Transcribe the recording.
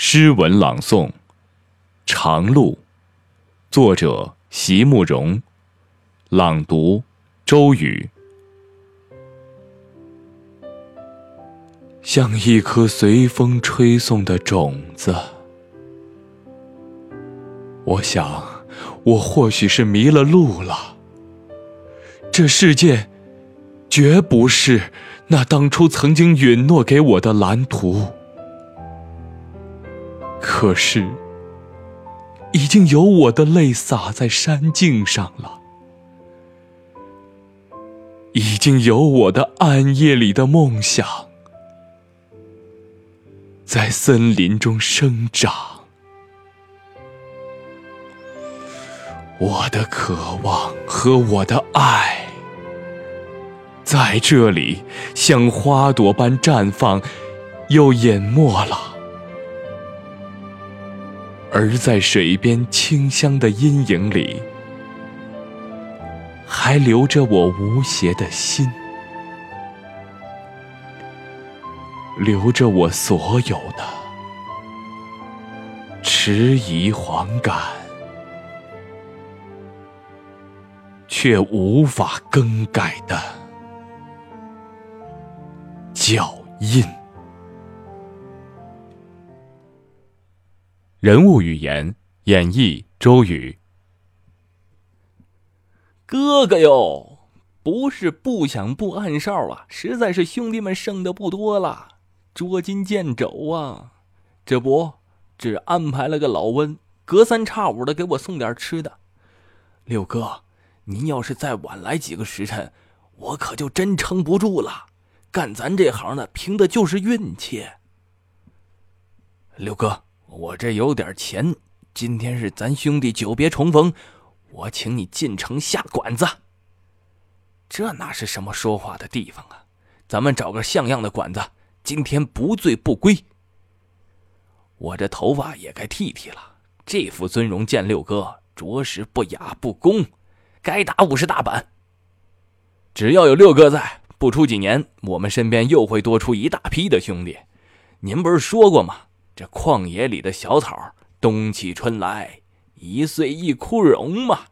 诗文朗诵，《长路》，作者席慕容，朗读周宇。像一颗随风吹送的种子，我想，我或许是迷了路了。这世界，绝不是那当初曾经允诺给我的蓝图。可是，已经有我的泪洒在山径上了，已经有我的暗夜里的梦想，在森林中生长。我的渴望和我的爱，在这里像花朵般绽放，又隐没了。而在水边清香的阴影里，还留着我无邪的心，留着我所有的迟疑惶感，却无法更改的脚印。人物语言演绎：周瑜。哥哥哟，不是不想布暗哨啊，实在是兄弟们剩的不多了，捉襟见肘啊。这不，只安排了个老温，隔三差五的给我送点吃的。六哥，您要是再晚来几个时辰，我可就真撑不住了。干咱这行的，凭的就是运气。六哥。我这有点钱，今天是咱兄弟久别重逢，我请你进城下馆子。这哪是什么说话的地方啊？咱们找个像样的馆子，今天不醉不归。我这头发也该剃剃了，这副尊容见六哥，着实不雅不恭，该打五十大板。只要有六哥在，不出几年，我们身边又会多出一大批的兄弟。您不是说过吗？这旷野里的小草，冬去春来，一岁一枯荣嘛。